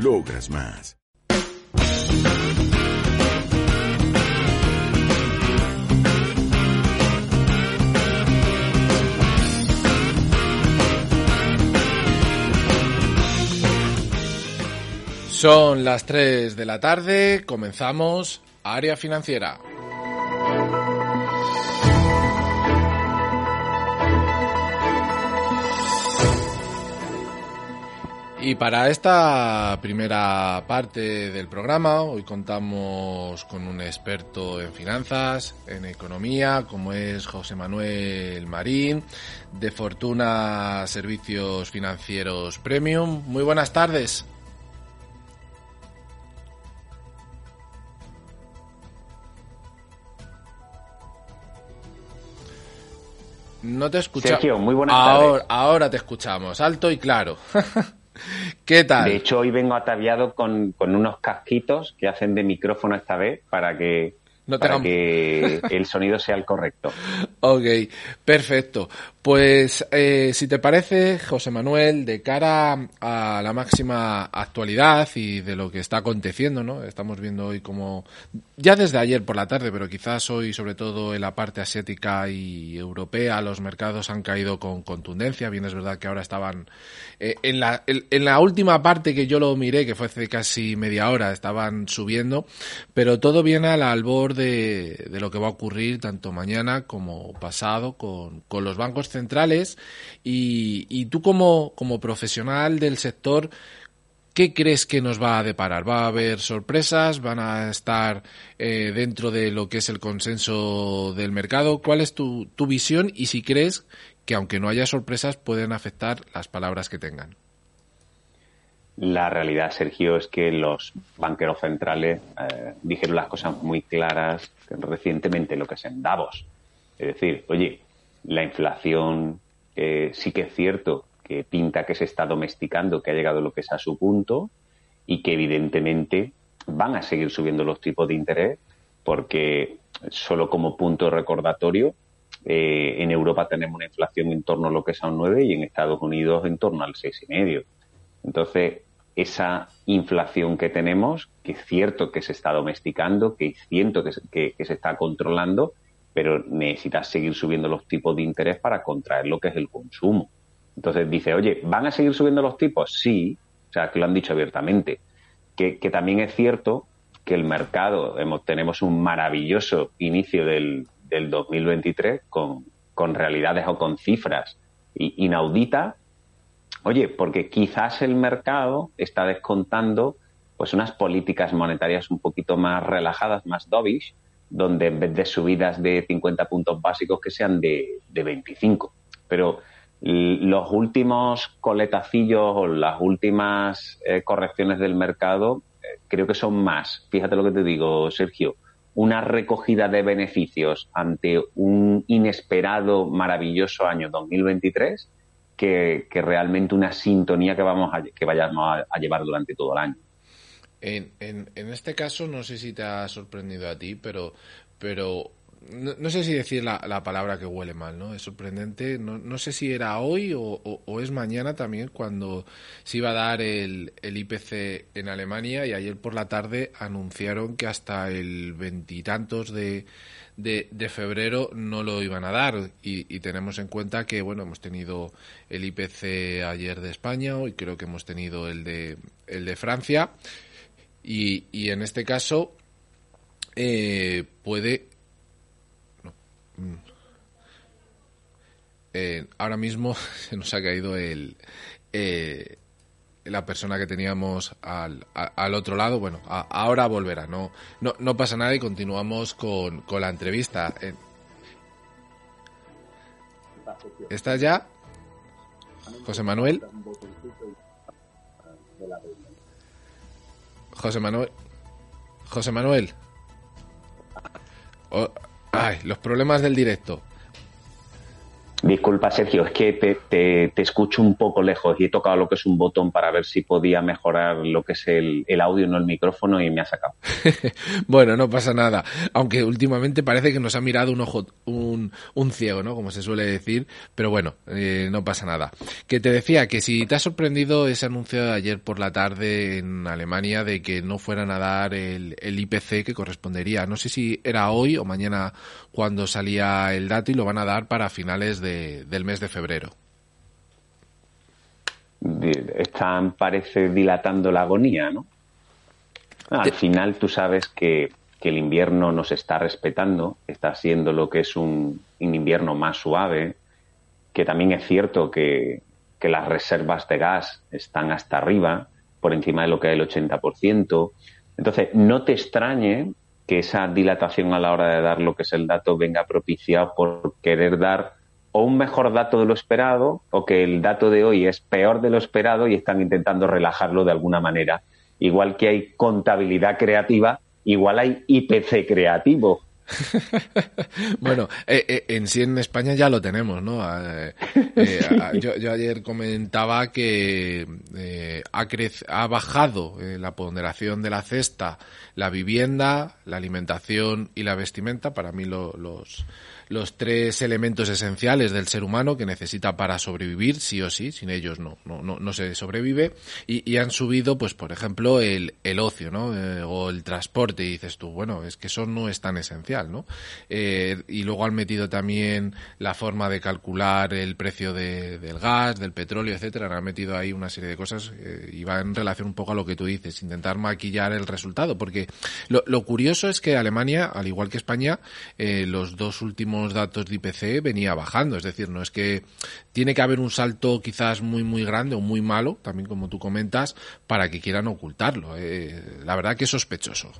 Logras más. Son las 3 de la tarde, comenzamos Área Financiera. Y para esta primera parte del programa, hoy contamos con un experto en finanzas, en economía, como es José Manuel Marín, de Fortuna Servicios Financieros Premium. Muy buenas tardes. No te escuchamos. Sergio, muy buenas ahora, tardes. Ahora te escuchamos, alto y claro. De hecho, hoy vengo ataviado con, con, unos casquitos que hacen de micrófono esta vez para que, no para que el sonido sea el correcto. Ok, perfecto. Pues eh, si te parece, José Manuel, de cara a la máxima actualidad y de lo que está aconteciendo, ¿no? Estamos viendo hoy como, ya desde ayer por la tarde, pero quizás hoy, sobre todo en la parte asiática y europea, los mercados han caído con contundencia. Bien, es verdad que ahora estaban eh, en, la, en, en la última parte que yo lo miré, que fue hace casi media hora, estaban subiendo, pero todo viene al albor de, lo que va a ocurrir tanto mañana como pasado con, con los bancos centrales y, y tú como, como profesional del sector, ¿qué crees que nos va a deparar? ¿Va a haber sorpresas? ¿Van a estar eh, dentro de lo que es el consenso del mercado? ¿Cuál es tu, tu visión y si crees que aunque no haya sorpresas pueden afectar las palabras que tengan? La realidad, Sergio, es que los banqueros centrales eh, dijeron las cosas muy claras recientemente, lo que es en Davos. Es decir, oye, la inflación eh, sí que es cierto que pinta que se está domesticando, que ha llegado lo que es a su punto y que evidentemente van a seguir subiendo los tipos de interés porque solo como punto recordatorio eh, en Europa tenemos una inflación en torno a lo que es a un 9 y en Estados Unidos en torno al 6,5. Entonces, esa inflación que tenemos, que es cierto que se está domesticando, que es cierto que, que, que se está controlando, pero necesitas seguir subiendo los tipos de interés para contraer lo que es el consumo. Entonces dice, oye, ¿van a seguir subiendo los tipos? Sí, o sea, que lo han dicho abiertamente. Que, que también es cierto que el mercado, hemos, tenemos un maravilloso inicio del, del 2023 con, con, realidades o con cifras inauditas. Oye, porque quizás el mercado está descontando pues unas políticas monetarias un poquito más relajadas, más dovish, donde en vez de subidas de 50 puntos básicos que sean de, de 25. Pero los últimos coletacillos o las últimas eh, correcciones del mercado eh, creo que son más. Fíjate lo que te digo, Sergio. Una recogida de beneficios ante un inesperado, maravilloso año 2023 que, realmente una sintonía que, vamos a, que vayamos a, llevar durante todo el año. En, en, en, este caso, no sé si te ha sorprendido a ti, pero, pero no, no sé si decir la, la, palabra que huele mal, ¿no? Es sorprendente. No, no sé si era hoy o, o, o, es mañana también cuando se iba a dar el, el, IPC en Alemania y ayer por la tarde anunciaron que hasta el veintitantos de, de, febrero no lo iban a dar y, y, tenemos en cuenta que, bueno, hemos tenido el IPC ayer de España y creo que hemos tenido el de, el de Francia Y, y en este caso eh, puede... Mm. Eh, ahora mismo se nos ha caído el... Eh, la persona que teníamos al, al otro lado, bueno, ahora volverá, no, no, no pasa nada y continuamos con, con la entrevista. ¿Estás ya? José Manuel. José Manuel. José Manuel. Ay, los problemas del directo. Disculpa, Sergio, es que te, te, escucho un poco lejos y he tocado lo que es un botón para ver si podía mejorar lo que es el, el audio, no el micrófono, y me ha sacado. bueno, no pasa nada. Aunque últimamente parece que nos ha mirado un ojo, un, un ciego, ¿no? Como se suele decir. Pero bueno, eh, no pasa nada. Que te decía que si te ha sorprendido ese anuncio de ayer por la tarde en Alemania de que no fueran a dar el, el IPC que correspondería. No sé si era hoy o mañana cuando salía el dato y lo van a dar para finales de, del mes de febrero. Están, parece, dilatando la agonía, ¿no? Al final tú sabes que, que, el invierno nos está respetando, está siendo lo que es un, un invierno más suave, que también es cierto que, que, las reservas de gas están hasta arriba, por encima de lo que es el 80%. Entonces, no te extrañe que esa dilatación a la hora de dar lo que es el dato venga propiciada por querer dar o un mejor dato de lo esperado o que el dato de hoy es peor de lo esperado y están intentando relajarlo de alguna manera. Igual que hay contabilidad creativa, igual hay IPC creativo. bueno, eh, eh, en sí en España ya lo tenemos, ¿no? Eh, yo, ayer comentaba que ha, ha bajado la ponderación de la cesta, la vivienda, la alimentación y la vestimenta. Para mí los los tres elementos esenciales del ser humano que necesita para sobrevivir, sí o sí, sin ellos no, no, no, se sobrevive, y, han subido, pues, por ejemplo, el, el ocio, ¿no? Eh, o el transporte, y dices tú, bueno, es que eso no es tan esencial, ¿no? Eh, y luego han metido también la forma de calcular el precio de, del gas, del petróleo, etcétera, han metido ahí una serie de cosas eh, y va en relación un poco a lo que tú dices, intentar maquillar el resultado, porque lo, lo curioso es que Alemania, al igual que España, los dos últimos datos de IPC venía bajando. Es decir, no es que tiene que haber un salto quizás muy, muy grande o muy malo, también como tú comentas, para que quieran ocultarlo. Eh, la verdad que es sospechoso.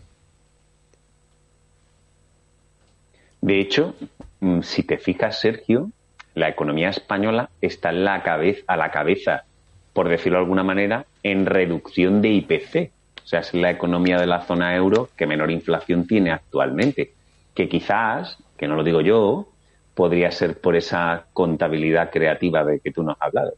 De hecho, mm, si te fijas, Sergio, la economía española está en la cabeza, a la cabeza, por decirlo de alguna manera, en reducción de IPC. O sea, es la economía de la zona euro que menor inflación tiene actualmente. Que quizás que no lo digo yo, podría ser por esa contabilidad creativa de que tú nos has hablado.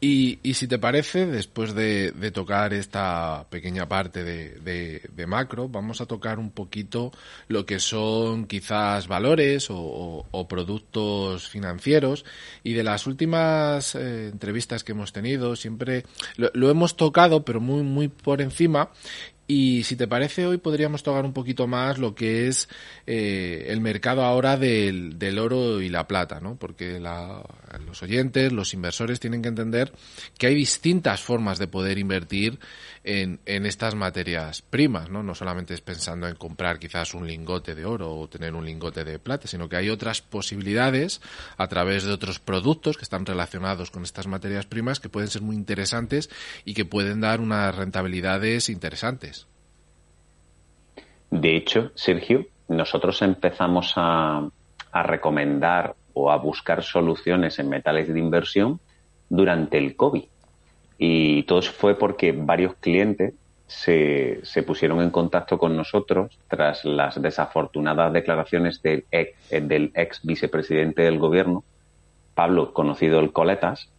Y, y, si te parece, después de, tocar esta pequeña parte de, de, macro, vamos a tocar un poquito lo que son quizás valores o, productos financieros. Y de las últimas eh, entrevistas que hemos tenido, siempre lo, lo, hemos tocado, pero muy, muy por encima. Y si te parece, hoy podríamos tocar un poquito más lo que es eh, el mercado ahora del, oro y la plata, ¿no? Porque la, los oyentes, los inversores tienen que entender que hay distintas formas de poder invertir en, estas materias primas, ¿no? No solamente es pensando en comprar quizás un lingote de oro o tener un lingote de plata, sino que hay otras posibilidades a través de otros productos que están relacionados con estas materias primas que pueden ser muy interesantes y que pueden dar unas rentabilidades interesantes. De hecho, Sergio, nosotros empezamos a, recomendar o a buscar soluciones en metales de inversión durante el COVID. Y todo fue porque varios clientes se, se, pusieron en contacto con nosotros tras las desafortunadas declaraciones del ex, del ex vicepresidente del gobierno, Pablo, conocido el Coletas,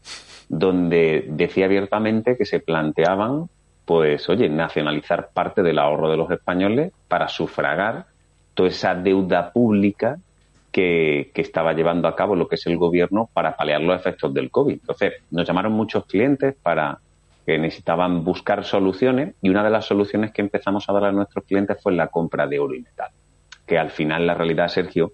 donde decía abiertamente que se planteaban pues oye, nacionalizar parte del ahorro de los españoles para sufragar toda esa deuda pública que, estaba llevando a cabo lo que es el gobierno para paliar los efectos del COVID. Entonces, nos llamaron muchos clientes para que necesitaban buscar soluciones y una de las soluciones que empezamos a dar a nuestros clientes fue la compra de oro y metal. Que al final, la realidad, Sergio,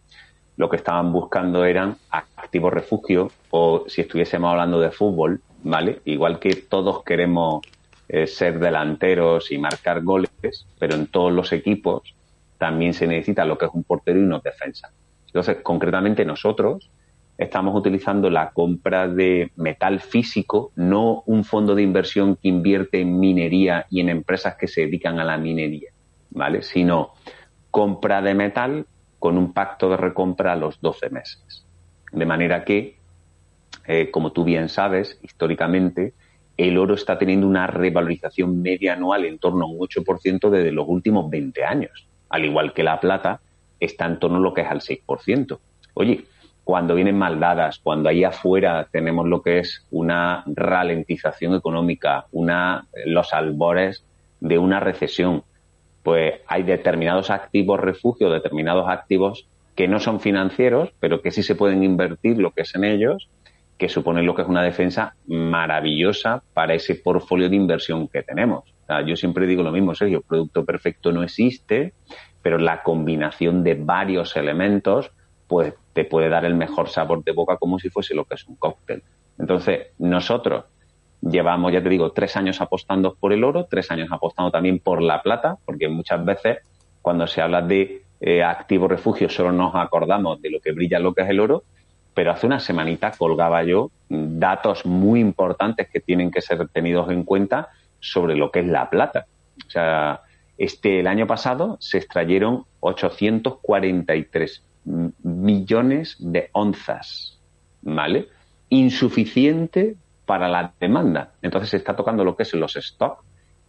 lo que estaban buscando eran activos refugio o si estuviésemos hablando de fútbol, ¿vale? Igual que todos queremos eh, ser delanteros y marcar goles, pero en todos los equipos también se necesita lo que es un portero y una defensa. Entonces, concretamente nosotros estamos utilizando la compra de metal físico, no un fondo de inversión que invierte en minería y en empresas que se dedican a la minería, ¿vale? Sino compra de metal con un pacto de recompra a los 12 meses. De manera que, eh, como tú bien sabes, históricamente, el oro está teniendo una revalorización media anual en torno a un 8% desde los últimos 20 años, al igual que la plata está en torno a lo que es al 6%. Oye, cuando vienen maldadas, cuando ahí afuera tenemos lo que es una ralentización económica, una, los albores de una recesión, pues hay determinados activos refugio, determinados activos que no son financieros, pero que sí se pueden invertir lo que es en ellos, que suponen lo que es una defensa maravillosa para ese portfolio de inversión que tenemos. yo siempre digo lo mismo, Sergio, producto perfecto no existe, pero la combinación de varios elementos pues te puede dar el mejor sabor de boca como si fuese lo que es un cóctel. Entonces, nosotros llevamos, ya te digo, tres años apostando por el oro, tres años apostando también por la plata, porque muchas veces cuando se habla de eh, activo refugio solo nos acordamos de lo que brilla lo que es el oro, pero hace una semanita colgaba yo datos muy importantes que tienen que ser tenidos en cuenta sobre lo que es la plata. O sea, este el año pasado se extrayeron 843 millones de onzas, ¿vale? Insuficiente para la demanda. Entonces se está tocando lo que es los stocks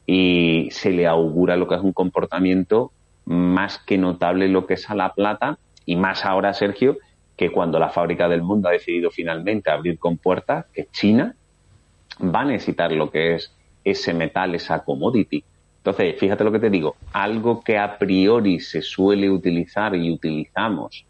y se le augura lo que es un comportamiento más que notable lo que es a la plata y más ahora, Sergio, que cuando la fábrica del mundo ha decidido finalmente abrir con puertas, que China va a necesitar lo que es ese metal, esa commodity. Entonces, fíjate lo que te digo, algo que a priori se suele utilizar y utilizamos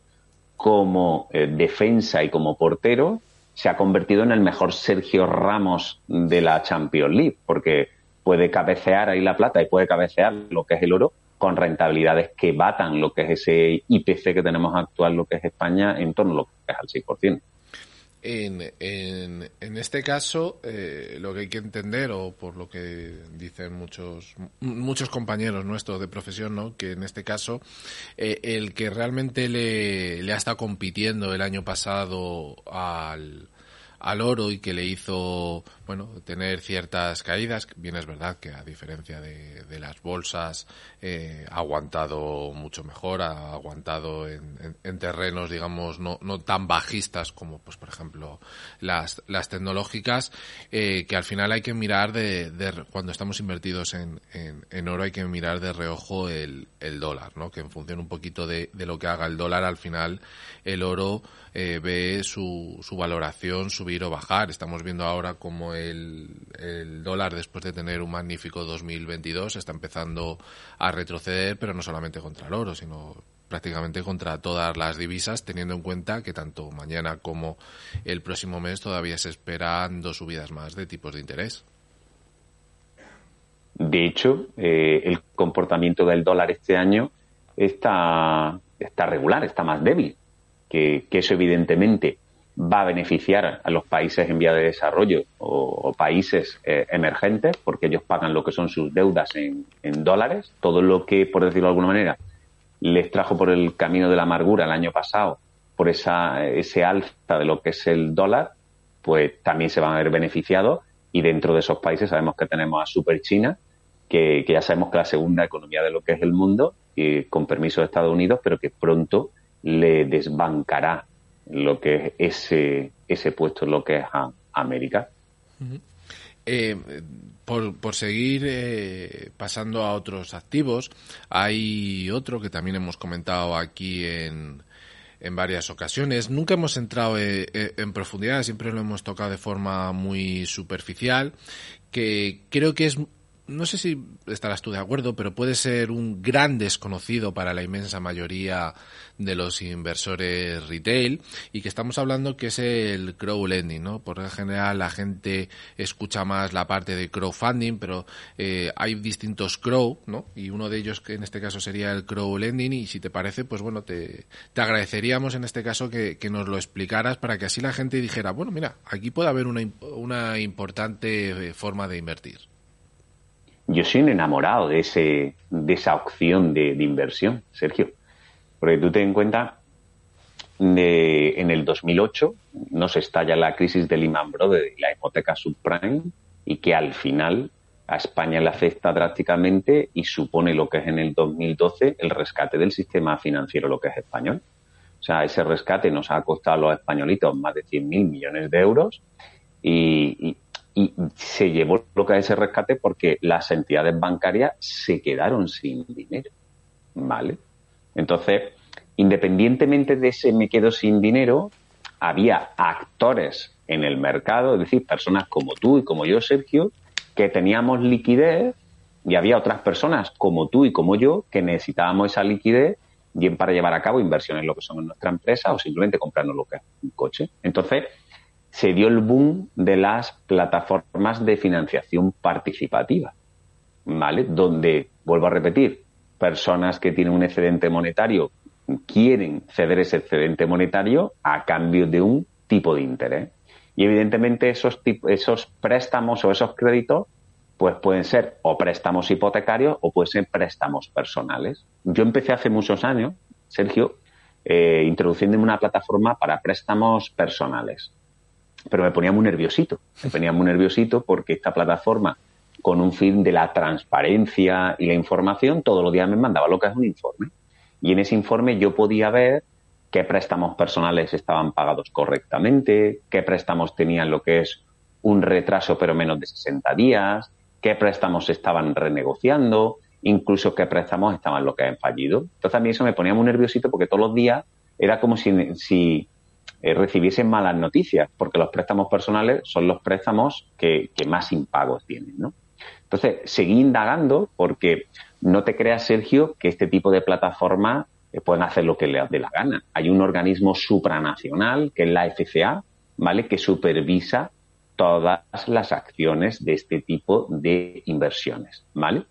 como eh, defensa y como portero, se ha convertido en el mejor Sergio Ramos de la Champions League, porque puede cabecear ahí la plata y puede cabecear lo que es el oro con rentabilidades que batan lo que es ese IPC que tenemos actual, lo que es España, en torno a lo que es al 6%. En, en, este caso, eh, lo que hay que entender, o por lo que dicen muchos, muchos compañeros nuestros de profesión, ¿no? que en este caso, eh, el que realmente le, le ha estado compitiendo el año pasado al, al oro y que le hizo, bueno, tener ciertas caídas. Bien es verdad que a diferencia de, de las bolsas eh, ha aguantado mucho mejor, ha aguantado en, en, terrenos, digamos, no, no tan bajistas como, pues, por ejemplo, las, las tecnológicas, eh, que al final hay que mirar de, cuando estamos invertidos en, en, en, oro hay que mirar de reojo el, el dólar, ¿no? Que en función un poquito de, de lo que haga el dólar, al final el oro eh, ve su, su valoración subir o bajar. Estamos viendo ahora como el, el dólar, después de tener un magnífico 2022, está empezando a retroceder, pero no solamente contra el oro, sino prácticamente contra todas las divisas, teniendo en cuenta que tanto mañana como el próximo mes todavía se esperan dos subidas más de tipos de interés. De hecho, eh, el comportamiento del dólar este año está, está regular, está más débil que, eso evidentemente va a beneficiar a los países en vía de desarrollo o, países eh, emergentes, porque ellos pagan lo que son sus deudas en, dólares. Todo lo que, por decirlo de alguna manera, les trajo por el camino de la amargura el año pasado, por esa, ese alza de lo que es el dólar, pues también se van a ver beneficiados. Y dentro de esos países sabemos que tenemos a Super China, que, que ya sabemos que es la segunda economía de lo que es el mundo, y con permiso de Estados Unidos, pero que pronto le desbancará lo que es ese, ese puesto, lo que es a, América. Eh, por, por, seguir eh, pasando a otros activos, hay otro que también hemos comentado aquí en, en varias ocasiones. Nunca hemos entrado eh, eh en profundidad, siempre lo hemos tocado de forma muy superficial, que creo que es no sé si estarás tú de acuerdo, pero puede ser un gran desconocido para la inmensa mayoría de los inversores retail y que estamos hablando que es el crowdlending, ¿no? Por lo general la gente escucha más la parte de crowdfunding, pero eh, hay distintos crow, ¿no? Y uno de ellos que en este caso sería el crowdlending y si te parece, pues bueno, te, te agradeceríamos en este caso que, que, nos lo explicaras para que así la gente dijera, bueno, mira, aquí puede haber una, una importante forma de invertir. Yo soy un enamorado de, ese, de esa opción de, inversión, Sergio. Porque tú te en cuenta, de, en el 2008 nos estalla la crisis de Lehman Brothers y la hipoteca subprime y que al final a España le afecta drásticamente y supone lo que es en el 2012 el rescate del sistema financiero, lo que es español. O sea, ese rescate nos ha costado a los españolitos más de 100.000 millones de euros y, y se llevó lo que es ese rescate porque las entidades bancarias se quedaron sin dinero. ¿Vale? Entonces, independientemente de ese me quedo sin dinero, había actores en el mercado, es decir, personas como tú y como yo, Sergio, que teníamos liquidez y había otras personas como tú y como yo que necesitábamos esa liquidez bien para llevar a cabo inversiones en lo que son en nuestra empresa o simplemente comprarnos lo que es un coche. Entonces, se dio el boom de las plataformas de financiación participativa, ¿vale? Donde, vuelvo a repetir, personas que tienen un excedente monetario quieren ceder ese excedente monetario a cambio de un tipo de interés. Y evidentemente esos, esos préstamos o esos créditos pues pueden ser o préstamos hipotecarios o pueden ser préstamos personales. Yo empecé hace muchos años, Sergio, eh, introduciéndome una plataforma para préstamos personales pero me ponía muy nerviosito. Me ponía muy nerviosito porque esta plataforma, con un fin de la transparencia y la información, todos los días me mandaba lo que es un informe. Y en ese informe yo podía ver qué préstamos personales estaban pagados correctamente, qué préstamos tenían lo que es un retraso pero menos de 60 días, qué préstamos estaban renegociando, incluso qué préstamos estaban lo que han fallido. Entonces a mí eso me ponía muy nerviosito porque todos los días era como si, si eh, recibiesen malas noticias, porque los préstamos personales son los préstamos que, más impagos tienen, ¿no? Entonces, seguí indagando porque no te creas, Sergio, que este tipo de plataformas eh, pueden hacer lo que les dé la gana. Hay un organismo supranacional, que es la FCA, ¿vale?, que supervisa todas las acciones de este tipo de inversiones, ¿vale?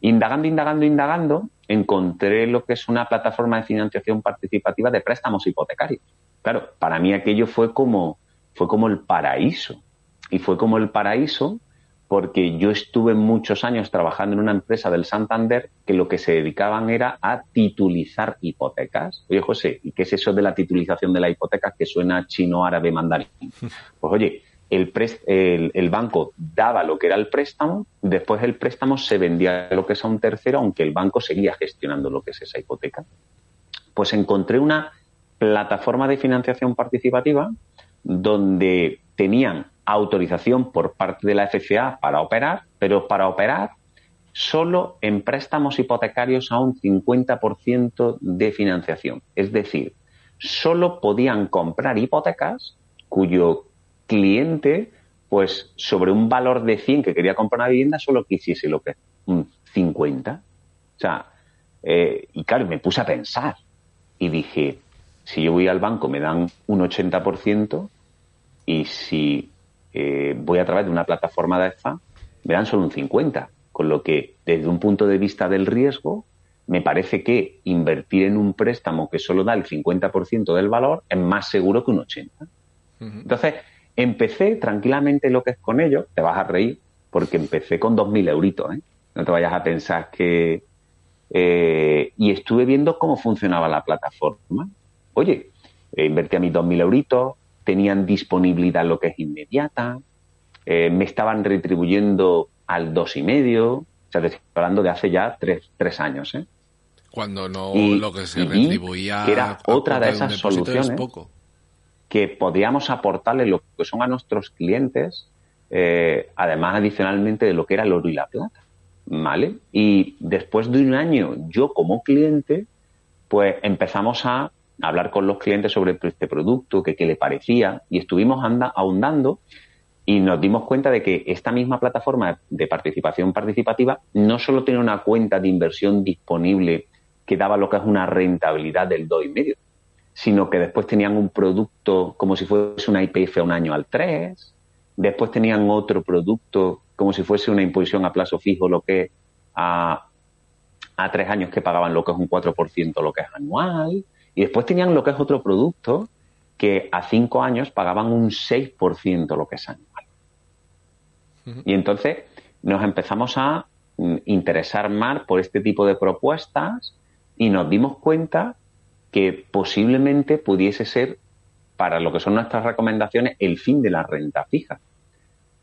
Indagando, indagando, indagando, encontré lo que es una plataforma de financiación participativa de préstamos hipotecarios. Claro, para mí aquello fue como, fue como el paraíso. Y fue como el paraíso porque yo estuve muchos años trabajando en una empresa del Santander que lo que se dedicaban era a titulizar hipotecas. Oye, José, ¿y qué es eso de la titulización de la hipoteca que suena chino, árabe, mandarín? Pues oye, el, el, el, banco daba lo que era el préstamo, después el préstamo se vendía lo que es a un tercero, aunque el banco seguía gestionando lo que es esa hipoteca. Pues encontré una plataforma de financiación participativa donde tenían autorización por parte de la FCA para operar, pero para operar solo en préstamos hipotecarios a un 50% de financiación. Es decir, solo podían comprar hipotecas cuyo cliente, pues sobre un valor de 100 que quería comprar una vivienda, solo quisiese lo que un 50. O sea, eh, y claro, me puse a pensar y dije, si yo voy al banco me dan un 80% y si eh, voy a través de una plataforma de esta me dan solo un 50%. Con lo que, desde un punto de vista del riesgo, me parece que invertir en un préstamo que solo da el 50% del valor es más seguro que un 80%. Entonces, empecé tranquilamente lo que es con ello, te vas a reír, porque empecé con 2.000 euritos, ¿eh? No te vayas a pensar que... Eh, y estuve viendo cómo funcionaba la plataforma oye, eh, invertí a mis 2.000 euritos, tenían disponibilidad lo que es inmediata, eh, me estaban retribuyendo al dos y medio, o sea, te estoy hablando de hace ya tres, tres años, ¿eh? Cuando no lo que se retribuía era otra de esas soluciones que podíamos aportarle lo que son a nuestros clientes, eh, además adicionalmente de lo que era el oro y la plata, ¿vale? Y después de un año, yo como cliente, pues empezamos a hablar con los clientes sobre este producto, que qué le parecía, y estuvimos anda, ahondando y nos dimos cuenta de que esta misma plataforma de participación participativa no solo tiene una cuenta de inversión disponible que daba lo que es una rentabilidad del 2,5, sino que después tenían un producto como si fuese una IPF a un año al 3, después tenían otro producto como si fuese una imposición a plazo fijo, lo que a, a tres años que pagaban lo que es un 4% lo que es anual, y después tenían lo que es otro producto que a cinco años pagaban un 6% lo que es anual. Y entonces nos empezamos a mm, interesar más por este tipo de propuestas y nos dimos cuenta que posiblemente pudiese ser para lo que son nuestras recomendaciones el fin de la renta fija.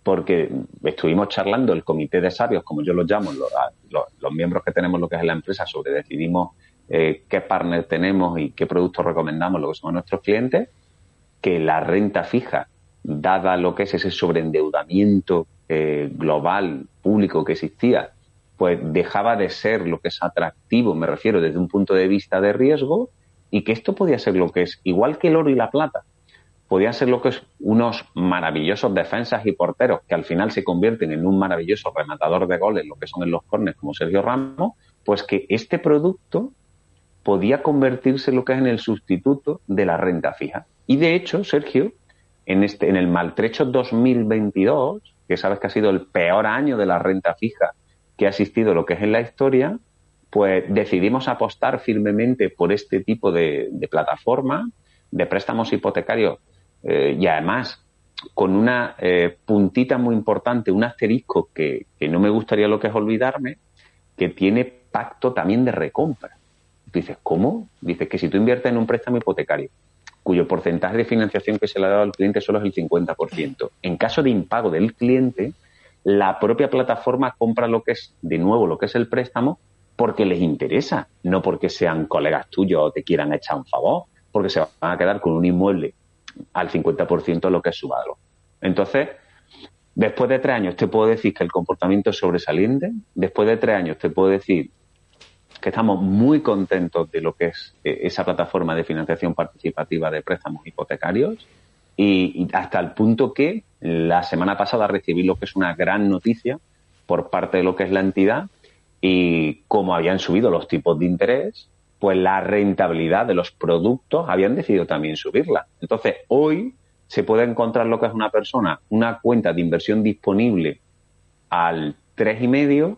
Porque estuvimos charlando el comité de sabios, como yo los llamo, los, miembros que tenemos lo que es la empresa, sobre decidimos eh, qué partner tenemos y qué productos recomendamos, lo que son nuestros clientes, que la renta fija, dada lo que es ese sobreendeudamiento eh, global, público que existía, pues dejaba de ser lo que es atractivo, me refiero desde un punto de vista de riesgo, y que esto podía ser lo que es, igual que el oro y la plata, podían ser lo que es unos maravillosos defensas y porteros que al final se convierten en un maravilloso rematador de goles, lo que son en los corners como Sergio Ramos, pues que este producto podía convertirse lo que es en el sustituto de la renta fija. Y de hecho, Sergio, en este en el maltrecho 2022, que sabes que ha sido el peor año de la renta fija que ha existido lo que es en la historia, pues decidimos apostar firmemente por este tipo de, plataforma de préstamos hipotecarios eh, y además con una eh, puntita muy importante, un asterisco que, no me gustaría lo que es olvidarme, que tiene pacto también de recompra. Dices, ¿cómo? Dices que si tú inviertes en un préstamo hipotecario, cuyo porcentaje de financiación que se le ha dado al cliente solo es el 50%, en caso de impago del cliente, la propia plataforma compra lo que es, de nuevo, lo que es el préstamo porque les interesa, no porque sean colegas tuyos o te quieran echar un favor, porque se van a quedar con un inmueble al 50% de lo que es su valor. Entonces, después de tres años te puedo decir que el comportamiento es sobresaliente, después de tres años te puedo decir que estamos muy contentos de lo que es eh, esa plataforma de financiación participativa de préstamos hipotecarios y, hasta el punto que la semana pasada recibí lo que es una gran noticia por parte de lo que es la entidad y como habían subido los tipos de interés, pues la rentabilidad de los productos habían decidido también subirla. Entonces, hoy se puede encontrar lo que es una persona, una cuenta de inversión disponible al 3,5,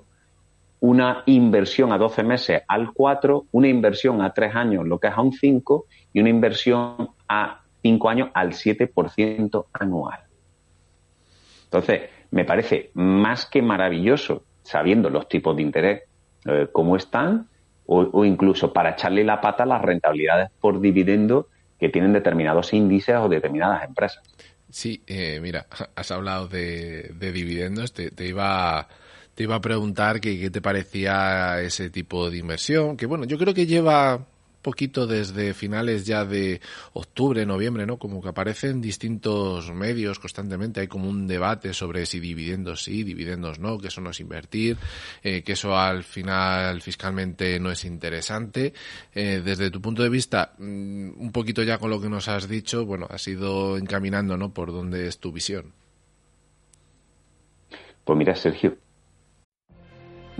una inversión a 12 meses al 4, una inversión a 3 años, lo que es a un 5, y una inversión a 5 años al 7% anual. Entonces, me parece más que maravilloso sabiendo los tipos de interés eh, cómo están, o, incluso para echarle la pata a las rentabilidades por dividendo que tienen determinados índices o determinadas empresas. Sí, eh, mira, has hablado de, dividendos, te, iba te iba a preguntar qué te parecía ese tipo de inversión, que bueno, yo creo que lleva poquito desde finales ya de octubre, noviembre, ¿no? Como que aparecen distintos medios constantemente, hay como un debate sobre si dividendos sí, dividendos no, que eso no es invertir, eh, que eso al final fiscalmente no es interesante. Eh, desde tu punto de vista, mm, un poquito ya con lo que nos has dicho, bueno, has ido encaminando, ¿no? Por dónde es tu visión. Pues mira, Sergio.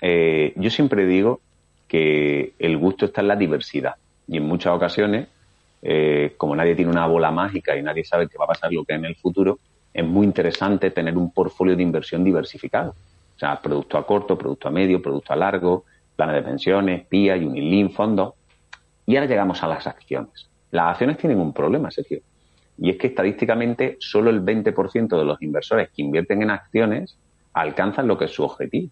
Eh, yo siempre digo que el gusto está en la diversidad. Y en muchas ocasiones, eh, como nadie tiene una bola mágica y nadie sabe qué va a pasar lo que en el futuro, es muy interesante tener un portfolio de inversión diversificado. O sea, producto a corto, producto a medio, producto a largo, planes de pensiones, PIA, Unilin, fondos. Y ahora llegamos a las acciones. Las acciones tienen un problema, Sergio. Y es que estadísticamente solo el 20% de los inversores que invierten en acciones alcanzan lo que es su objetivo.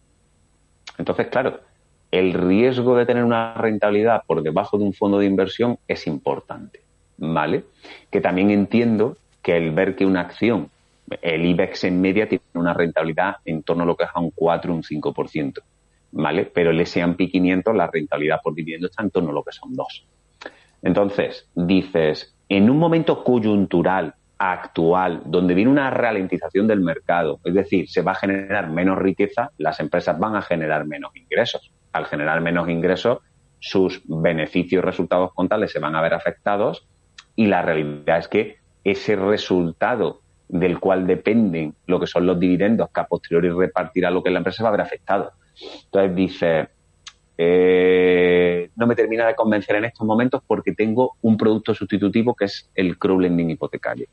Entonces, claro, el riesgo de tener una rentabilidad por debajo de un fondo de inversión es importante, ¿vale? Que también entiendo que el ver que una acción, el IBEX en media tiene una rentabilidad en torno a lo que es a un 4 o un 5%, ¿vale? Pero el S&P 500, la rentabilidad por dividendo está en torno a lo que son 2. Entonces, dices, en un momento coyuntural actual, donde viene una ralentización del mercado, es decir, se va a generar menos riqueza, las empresas van a generar menos ingresos al generar menos ingresos, sus beneficios y resultados contables se van a ver afectados y la realidad es que ese resultado del cual dependen lo que son los dividendos que a posteriori repartirá lo que la empresa va a ver afectado. Entonces dice, eh, no me termina de convencer en estos momentos porque tengo un producto sustitutivo que es el crowdlending hipotecario.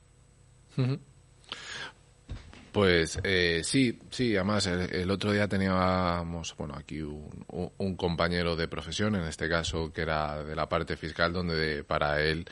Pues eh, sí, sí, además el, otro día teníamos, bueno, aquí un, compañero de profesión, en este caso que era de la parte fiscal, donde para él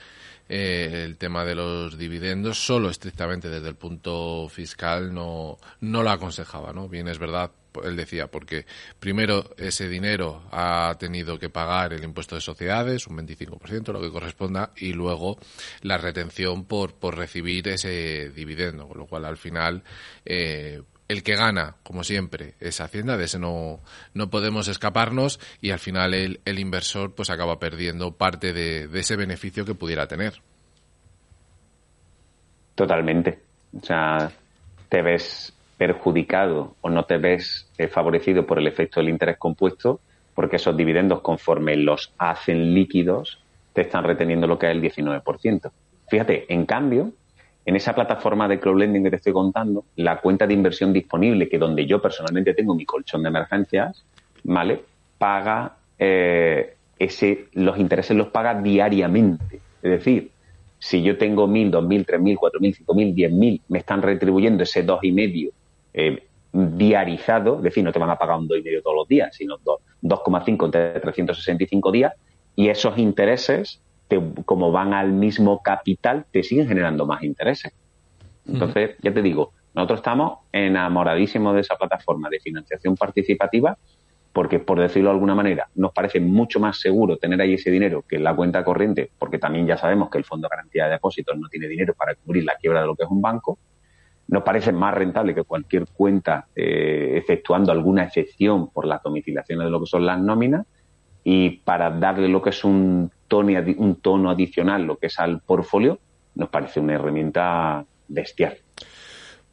eh, el tema de los dividendos solo estrictamente desde el punto fiscal no, no lo aconsejaba, ¿no? Bien, es verdad, él decía, porque primero ese dinero ha tenido que pagar el impuesto de sociedades, un 25%, lo que corresponda, y luego la retención por, por recibir ese dividendo, con lo cual al final eh, el que gana, como siempre, es Hacienda, de ese no, no podemos escaparnos y al final el, el inversor pues acaba perdiendo parte de, de ese beneficio que pudiera tener. Totalmente. O sea, te ves perjudicado o no te ves eh, favorecido por el efecto del interés compuesto, porque esos dividendos, conforme los hacen líquidos, te están reteniendo lo que es el 19%. Fíjate, en cambio, en esa plataforma de crowdlending que te estoy contando, la cuenta de inversión disponible, que donde yo personalmente tengo mi colchón de emergencias, ¿vale? Paga eh, ese, los intereses los paga diariamente. Es decir, si yo tengo mil, dos mil, tres mil, cuatro mil, cinco mil, diez mil, me están retribuyendo ese dos y medio eh, diarizado, es decir, no te van a pagar un 2,5 todos los días, sino 2,5 entre 365 días, y esos intereses, como van al mismo capital, te siguen generando más intereses. Entonces, ya te digo, nosotros estamos enamoradísimos de esa plataforma de financiación participativa porque, por decirlo de alguna manera, nos parece mucho más seguro tener ahí ese dinero que en la cuenta corriente, porque también ya sabemos que el Fondo de Garantía de Depósitos no tiene dinero para cubrir la quiebra de lo que es un banco, nos parece más rentable que cualquier cuenta, eh, efectuando alguna excepción por las domiciliaciones de lo que son las nóminas, y para darle lo que es un tono, un tono adicional, lo que es al portfolio, nos parece una herramienta bestial.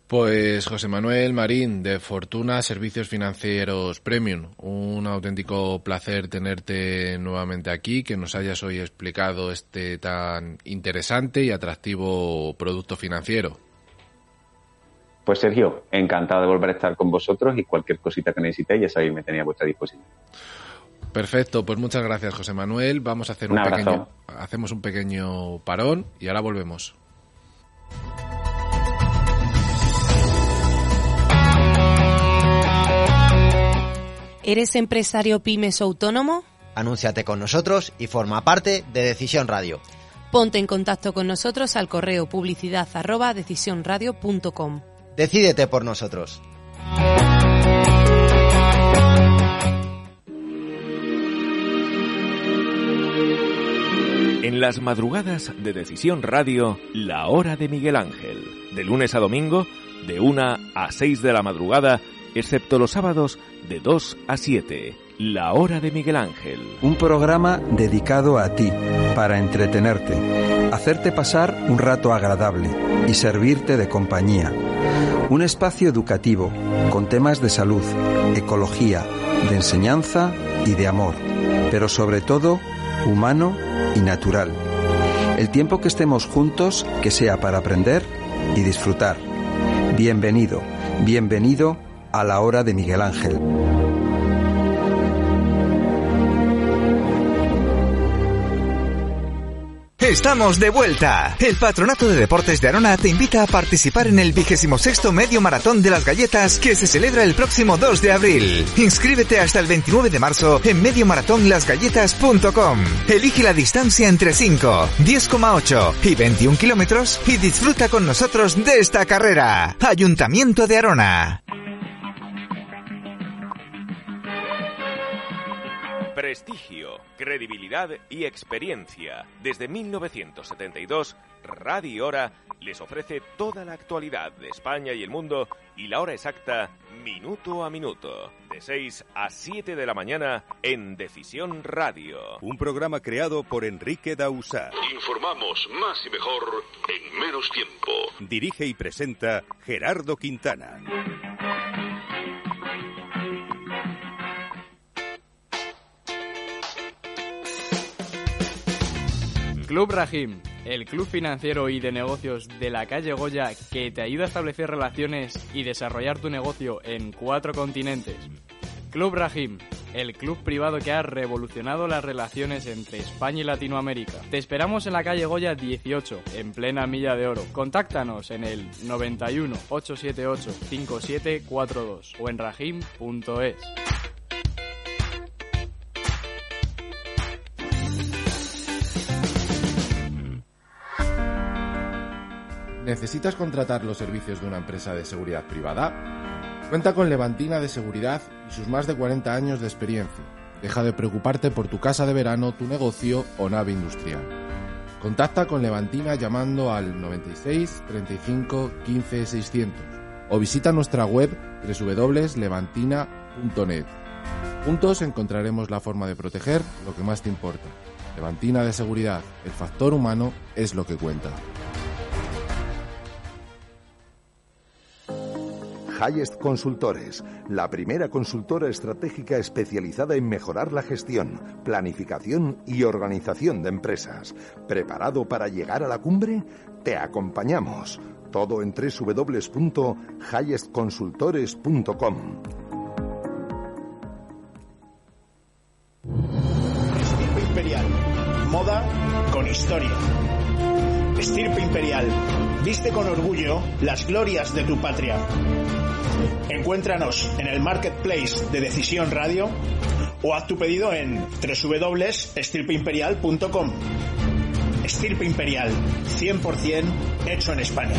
Pues José Manuel Marín, de Fortuna Servicios Financieros Premium. Un auténtico placer tenerte nuevamente aquí, que nos hayas hoy explicado este tan interesante y atractivo producto financiero. Pues Sergio, encantado de volver a estar con vosotros y cualquier cosita que necesitéis, ya sabéis, me tenía a vuestra disposición. Perfecto, pues muchas gracias José Manuel. Vamos a hacer un, pequeño, hacemos un pequeño parón y ahora volvemos. ¿Eres empresario pymes autónomo? Anúnciate con nosotros y forma parte de Decisión Radio. Ponte en contacto con nosotros al correo publicidad arroba Decídete por nosotros. En las madrugadas de Decisión Radio, la hora de Miguel Ángel. De lunes a domingo, de 1 a 6 de la madrugada, excepto los sábados, de 2 a 7. La hora de Miguel Ángel. Un programa dedicado a ti, para entretenerte, hacerte pasar un rato agradable y servirte de compañía. Un espacio educativo, con temas de salud, ecología, de enseñanza y de amor, pero sobre todo humano y natural. El tiempo que estemos juntos, que sea para aprender y disfrutar. Bienvenido, bienvenido a la hora de Miguel Ángel. Estamos de vuelta. El Patronato de Deportes de Arona te invita a participar en el vigésimo sexto medio maratón de las galletas que se celebra el próximo 2 de abril. Inscríbete hasta el 29 de marzo en mediomaratonlasgalletas.com. Elige la distancia entre 5, 10,8 y 21 kilómetros y disfruta con nosotros de esta carrera. Ayuntamiento de Arona. Prestigio, credibilidad y experiencia. Desde 1972, Radio Hora les ofrece toda la actualidad de España y el mundo y la hora exacta minuto a minuto, de 6 a 7 de la mañana en Decisión Radio. Un programa creado por Enrique Dausa. Informamos más y mejor en menos tiempo. Dirige y presenta Gerardo Quintana. Club Rahim, el club financiero y de negocios de la calle Goya que te ayuda a establecer relaciones y desarrollar tu negocio en cuatro continentes. Club Rahim, el club privado que ha revolucionado las relaciones entre España y Latinoamérica. Te esperamos en la calle Goya 18, en plena Milla de Oro. Contáctanos en el 91 878 5742 o en rahim.es. ¿Necesitas contratar los servicios de una empresa de seguridad privada? Cuenta con Levantina de Seguridad y sus más de 40 años de experiencia. Deja de preocuparte por tu casa de verano, tu negocio o nave industrial. Contacta con Levantina llamando al 96 35 15 600 o visita nuestra web www.levantina.net. Juntos encontraremos la forma de proteger lo que más te importa. Levantina de Seguridad, el factor humano es lo que cuenta. Highest Consultores, la primera consultora estratégica especializada en mejorar la gestión, planificación y organización de empresas. ¿Preparado para llegar a la cumbre? Te acompañamos. Todo en www.highestconsultores.com. Estirpe Imperial. Moda con historia. Estirpe Imperial. Viste con orgullo las glorias de tu patria. Encuéntranos en el marketplace de Decisión Radio o haz tu pedido en www.estirpeimperial.com. Estirpe Imperial, 100% hecho en España.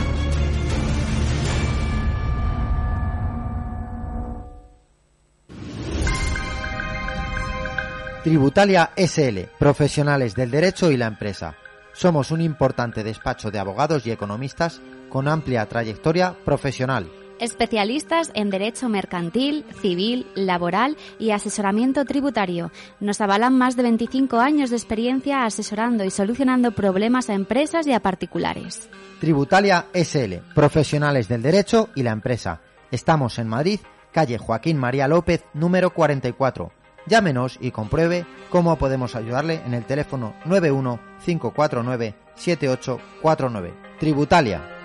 Tributalia SL, profesionales del derecho y la empresa. Somos un importante despacho de abogados y economistas con amplia trayectoria profesional. Especialistas en derecho mercantil, civil, laboral y asesoramiento tributario. Nos avalan más de 25 años de experiencia asesorando y solucionando problemas a empresas y a particulares. Tributalia SL, profesionales del derecho y la empresa. Estamos en Madrid, calle Joaquín María López, número 44. Llámenos y compruebe cómo podemos ayudarle en el teléfono 91 549 7849. Tributalia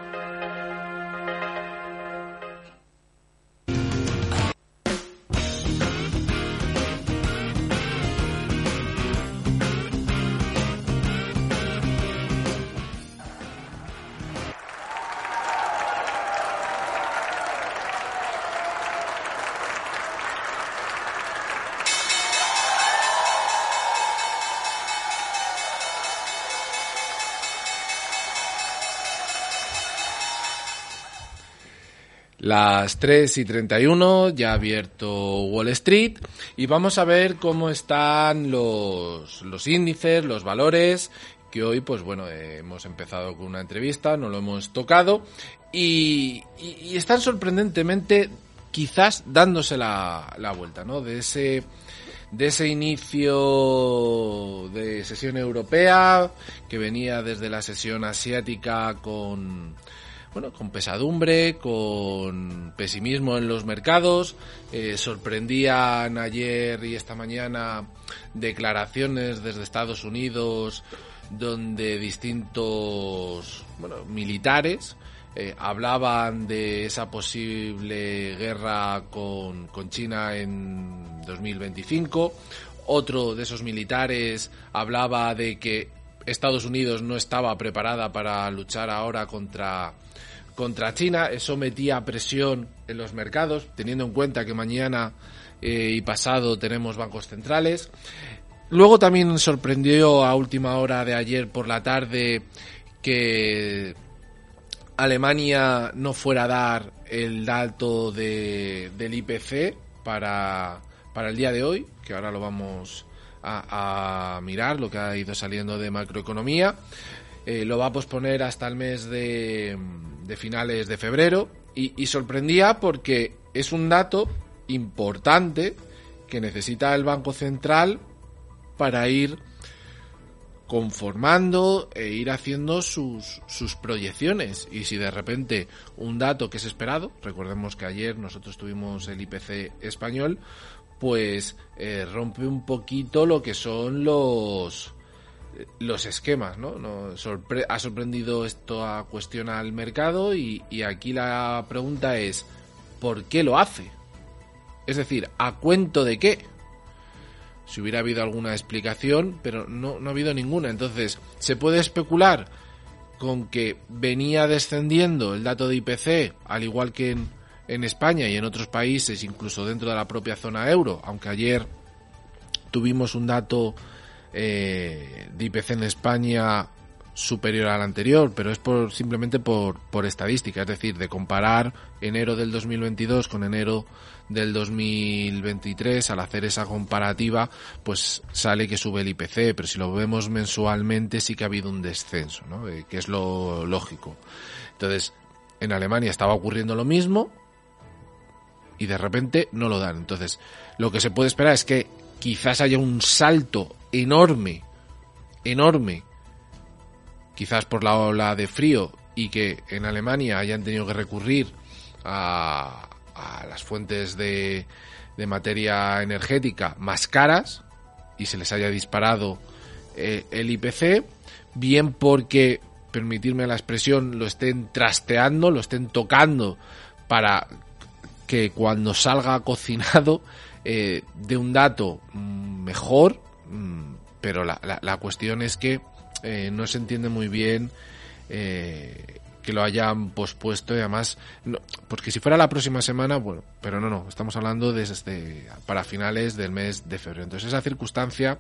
Las 3 y 31 ya ha abierto Wall Street y vamos a ver cómo están los, los índices, los valores, que hoy pues bueno, hemos empezado con una entrevista, no lo hemos tocado y, están sorprendentemente quizás dándose la, la vuelta, ¿no? De ese de ese inicio de sesión europea que venía desde la sesión asiática con bueno, con pesadumbre, con pesimismo en los mercados. Eh, sorprendían ayer y esta mañana declaraciones desde Estados Unidos donde distintos bueno, militares eh, hablaban de esa posible guerra con, con China en 2025. Otro de esos militares hablaba de que Estados Unidos no estaba preparada para luchar ahora contra contra China. Eso metía presión en los mercados, teniendo en cuenta que mañana eh, y pasado tenemos bancos centrales. Luego también sorprendió a última hora de ayer por la tarde que Alemania no fuera a dar el dato de, del IPC para, para el día de hoy, que ahora lo vamos a, mirar, lo que ha ido saliendo de macroeconomía. Eh, lo va a posponer hasta el mes de, de finales de febrero y, y, sorprendía porque es un dato importante que necesita el Banco Central para ir conformando e ir haciendo sus, sus proyecciones. Y si de repente un dato que es esperado, recordemos que ayer nosotros tuvimos el IPC español, pues eh, rompe un poquito lo que son los, los esquemas, ¿no? ha sorprendido esto a cuestión al mercado y, y, aquí la pregunta es ¿por qué lo hace? Es decir, ¿a cuento de qué? Si hubiera habido alguna explicación, pero no, no ha habido ninguna. Entonces, ¿se puede especular con que venía descendiendo el dato de IPC, al igual que en, en España y en otros países, incluso dentro de la propia zona euro, aunque ayer tuvimos un dato eh, de IPC en España superior al anterior, pero es por simplemente por, por estadística, es decir, de comparar enero del 2022 con enero del 2023, al hacer esa comparativa, pues sale que sube el IPC, pero si lo vemos mensualmente sí que ha habido un descenso, ¿no? Eh, que es lo lógico. Entonces, en Alemania estaba ocurriendo lo mismo y de repente no lo dan. Entonces, lo que se puede esperar es que quizás haya un salto enorme, enorme, quizás por la ola de frío y que en Alemania hayan tenido que recurrir a, a las fuentes de, de, materia energética más caras y se les haya disparado eh, el IPC, bien porque, permitirme la expresión, lo estén trasteando, lo estén tocando para que cuando salga cocinado eh, de un dato mm, mejor, mm, pero la, la, cuestión es que eh, no se entiende muy bien eh, que lo hayan pospuesto y además, porque si fuera la próxima semana, bueno, pero no, no, estamos hablando desde para finales del mes de febrero. Entonces esa circunstancia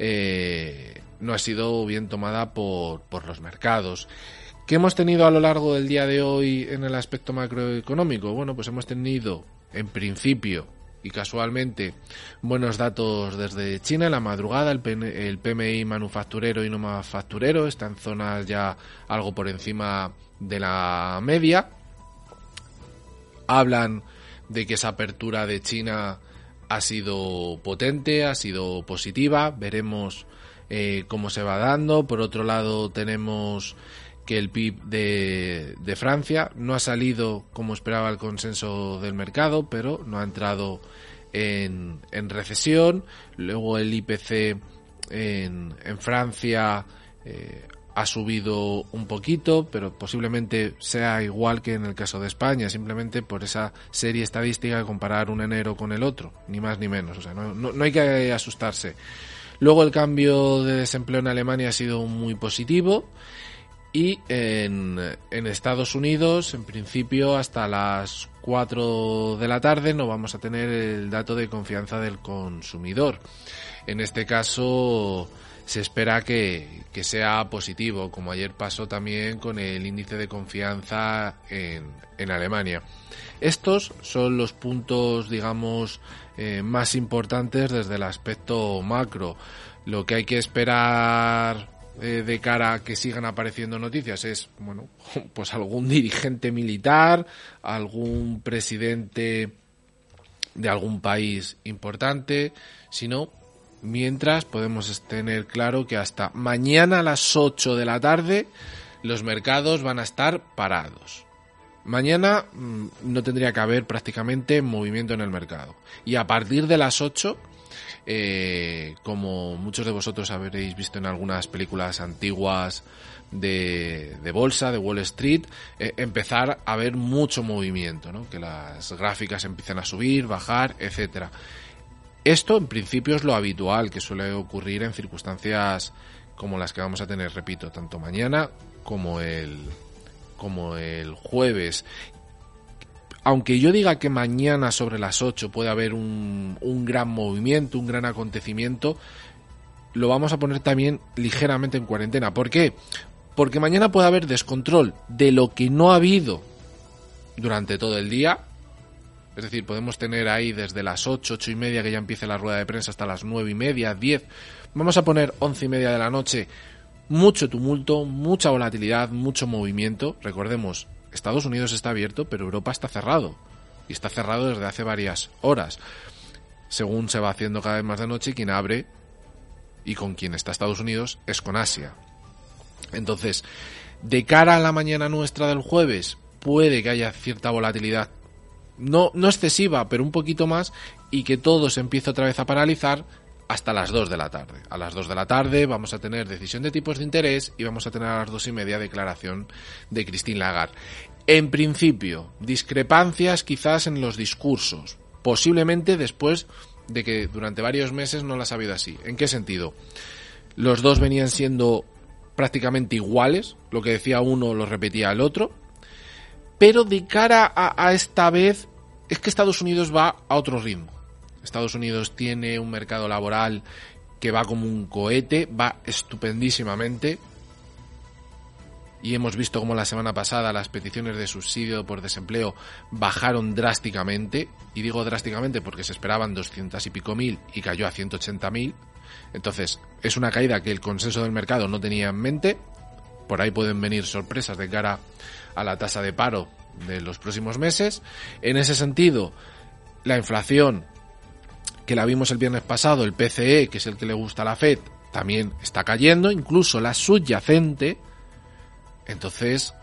eh, no ha sido bien tomada por, por los mercados. ¿Qué hemos tenido a lo largo del día de hoy en el aspecto macroeconómico? Bueno, pues hemos tenido, en principio, y casualmente buenos datos desde China. En la madrugada el, el, PMI manufacturero y no manufacturero está en zonas ya algo por encima de la media. Hablan de que esa apertura de China ha sido potente ha sido positiva. Veremos eh, cómo se va dando. Por otro lado tenemos que el PIB de, Francia no ha salido como esperaba el consenso del mercado, pero no ha entrado en, en recesión. Luego el IPC en, Francia eh, ha subido un poquito, pero posiblemente sea igual que en el caso de España, simplemente por esa serie estadística de comparar un enero con el otro, ni más ni menos. O sea, no hay que asustarse. Luego el cambio de desempleo en Alemania ha sido muy positivo y en, Estados Unidos, en principio, hasta las 4 de la tarde no vamos a tener el dato de confianza del consumidor. En este caso, se espera que, sea positivo, como ayer pasó también con el índice de confianza en, en Alemania. Estos son los puntos, digamos, eh, más importantes desde el aspecto macro. Lo que hay que esperar eh, de cara a que sigan apareciendo noticias es, bueno, pues algún dirigente militar, algún presidente de algún país importante, sino mientras podemos tener claro que hasta mañana a las 8 de la tarde los mercados van a estar parados. Mañana mmm, no tendría que haber prácticamente movimiento en el mercado. Y a partir de las 8 eh, como muchos de vosotros habréis visto en algunas películas antiguas de, de bolsa, de Wall Street, eh, empezar a ver mucho movimiento, ¿no? que las gráficas empiezan a subir, bajar, etcétera. Esto en principio es lo habitual que suele ocurrir en circunstancias como las que vamos a tener, repito, tanto mañana como el como el jueves aunque yo diga que mañana sobre las 8 puede haber un, un, gran movimiento, un gran acontecimiento, lo vamos a poner también ligeramente en cuarentena. ¿Por qué? Porque mañana puede haber descontrol de lo que no ha habido durante todo el día. Es decir, podemos tener ahí desde las 8, 8 y media que ya empiece la rueda de prensa hasta las 9 y media, 10. Vamos a poner 11 y media de la noche. Mucho tumulto, mucha volatilidad, mucho movimiento. Recordemos, Estados Unidos está abierto, pero Europa está cerrado. Y está cerrado desde hace varias horas. Según se va haciendo cada vez más de noche, quien abre y con quien está Estados Unidos es con Asia. Entonces, de cara a la mañana nuestra del jueves, puede que haya cierta volatilidad. No, no excesiva, pero un poquito más, y que todo se empiece otra vez a paralizar hasta las 2 de la tarde. A las 2 de la tarde vamos a tener decisión de tipos de interés y vamos a tener a las 2 y media declaración de Christine Lagarde. En principio, discrepancias quizás en los discursos, posiblemente después de que durante varios meses no las ha habido así. ¿En qué sentido? Los dos venían siendo prácticamente iguales, lo que decía uno lo repetía el otro, pero de cara a, a esta vez es que Estados Unidos va a otro ritmo. Estados Unidos tiene un mercado laboral que va como un cohete, va estupendísimamente. Y hemos visto como la semana pasada las peticiones de subsidio por desempleo bajaron drásticamente. Y digo drásticamente porque se esperaban 200 y pico mil y cayó a 180 mil. Entonces, es una caída que el consenso del mercado no tenía en mente. Por ahí pueden venir sorpresas de cara a la tasa de paro de los próximos meses. En ese sentido, la inflación que la vimos el viernes pasado, el PCE, que es el que le gusta a la Fed, también está cayendo, incluso la subyacente. Entonces,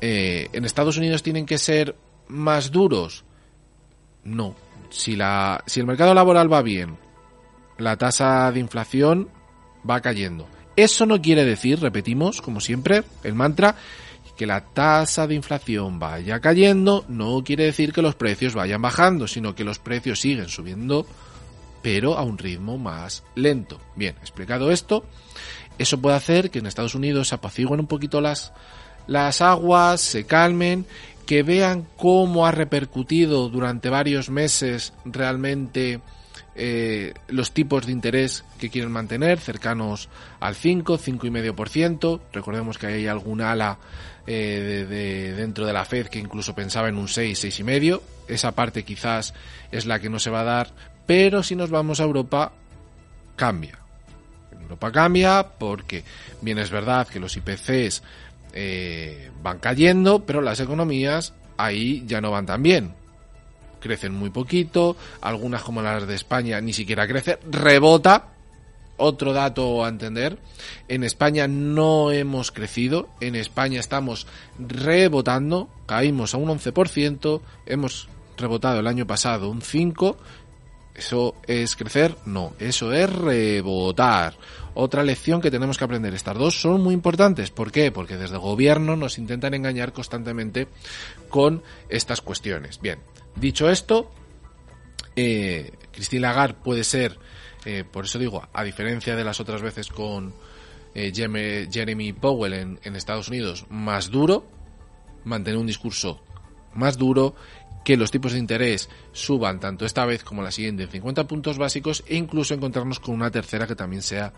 eh, ¿en Estados Unidos tienen que ser más duros? No. Si, la, si el mercado laboral va bien, la tasa de inflación va cayendo. Eso no quiere decir, repetimos, como siempre, el mantra, que la tasa de inflación vaya cayendo no quiere decir que los precios vayan bajando, sino que los precios siguen subiendo, pero a un ritmo más lento. Bien, explicado esto, eso puede hacer que en Estados Unidos se apaciguen un poquito las, las aguas, se calmen, que vean cómo ha repercutido durante varios meses realmente eh, los tipos de interés que quieren mantener, cercanos al 5, 5,5%. Recordemos que hay algún ala eh, de, dentro de la Fed que incluso pensaba en un 6, 6,5. Esa parte quizás es la que no se va a dar, pero si nos vamos a Europa, cambia. Europa cambia porque bien es verdad que los IPCs eh, van cayendo, pero las economías ahí ya no van tan bien crecen muy poquito, algunas como las de España ni siquiera crecen, rebota. Otro dato a entender, en España no hemos crecido, en España estamos rebotando, caímos a un 11%, hemos rebotado el año pasado un 5%, ¿Eso es crecer? No, eso es rebotar. Otra lección que tenemos que aprender. Estas dos son muy importantes. ¿Por qué? Porque desde el gobierno nos intentan engañar constantemente con estas cuestiones. Bien, Dicho esto, eh, Christine Lagarde puede ser, eh, por eso digo, a diferencia de las otras veces con eh, Jeremy Powell en, en, Estados Unidos, más duro, mantener un discurso más duro, que los tipos de interés suban tanto esta vez como la siguiente en 50 puntos básicos e incluso encontrarnos con una tercera que también sea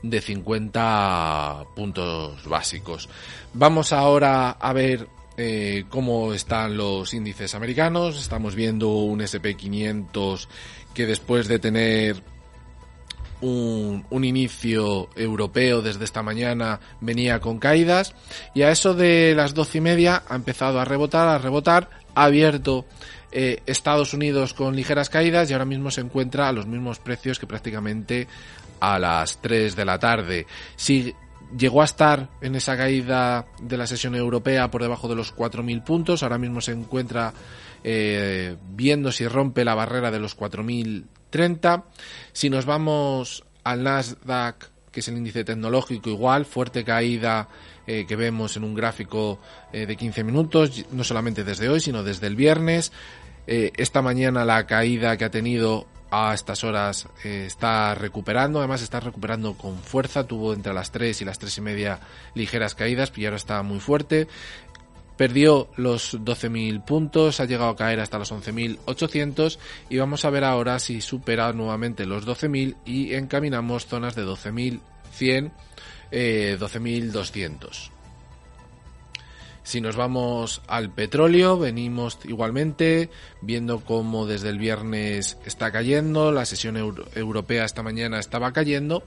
de 50 puntos básicos. Vamos ahora a ver eh, cómo están los índices americanos. Estamos viendo un SP500 que después de tener un, un, inicio europeo desde esta mañana venía con caídas y a eso de las doce y media ha empezado a rebotar, a rebotar, ha abierto eh, Estados Unidos con ligeras caídas y ahora mismo se encuentra a los mismos precios que prácticamente a las 3 de la tarde. Llegó a estar en esa caída de la sesión europea por debajo de los 4.000 puntos. Ahora mismo se encuentra eh, viendo si rompe la barrera de los 4.030. Si nos vamos al Nasdaq, que es el índice tecnológico, igual, fuerte caída eh, que vemos en un gráfico eh, de 15 minutos, no solamente desde hoy, sino desde el viernes. esta mañana la caída que ha tenido a estas horas eh, está recuperando, además está recuperando con fuerza, tuvo entre las 3 y las 3 y media ligeras caídas, y ahora está muy fuerte. Perdió los 12.000 puntos, ha llegado a caer hasta los 11.800 y vamos a ver ahora si supera nuevamente los 12.000 y encaminamos zonas de 12.100, eh, 12.200. Si nos vamos al petróleo, venimos igualmente viendo cómo desde el viernes está cayendo, la sesión europea esta mañana estaba cayendo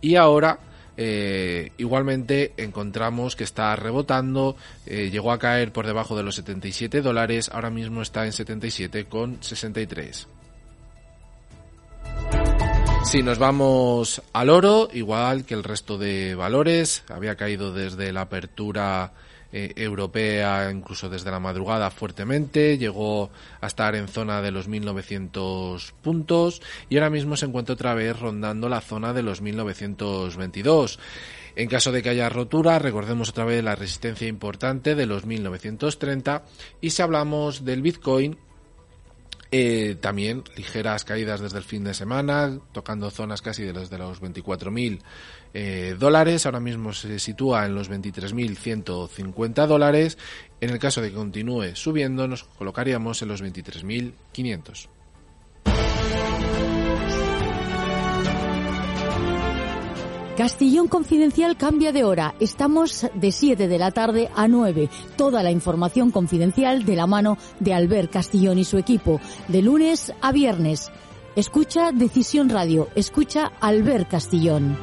y ahora eh, igualmente encontramos que está rebotando, eh, llegó a caer por debajo de los 77 dólares, ahora mismo está en 77,63. Si nos vamos al oro, igual que el resto de valores, había caído desde la apertura eh, europea, incluso desde la madrugada fuertemente, llegó a estar en zona de los 1900 puntos y ahora mismo se encuentra otra vez rondando la zona de los 1922. En caso de que haya rotura, recordemos otra vez la resistencia importante de los 1930 y si hablamos del Bitcoin, Eh, también ligeras caídas desde el fin de semana, tocando zonas casi de los de los 24.000 eh, dólares. Ahora mismo se sitúa en los 23.150 dólares. En el caso de que continúe subiendo, nos colocaríamos en los 23.500. Castillón Confidencial cambia de hora. Estamos de 7 de la tarde a 9. Toda la información confidencial de la mano de Albert Castillón y su equipo. De lunes a viernes. Escucha Decisión Radio. Escucha Albert Castillón.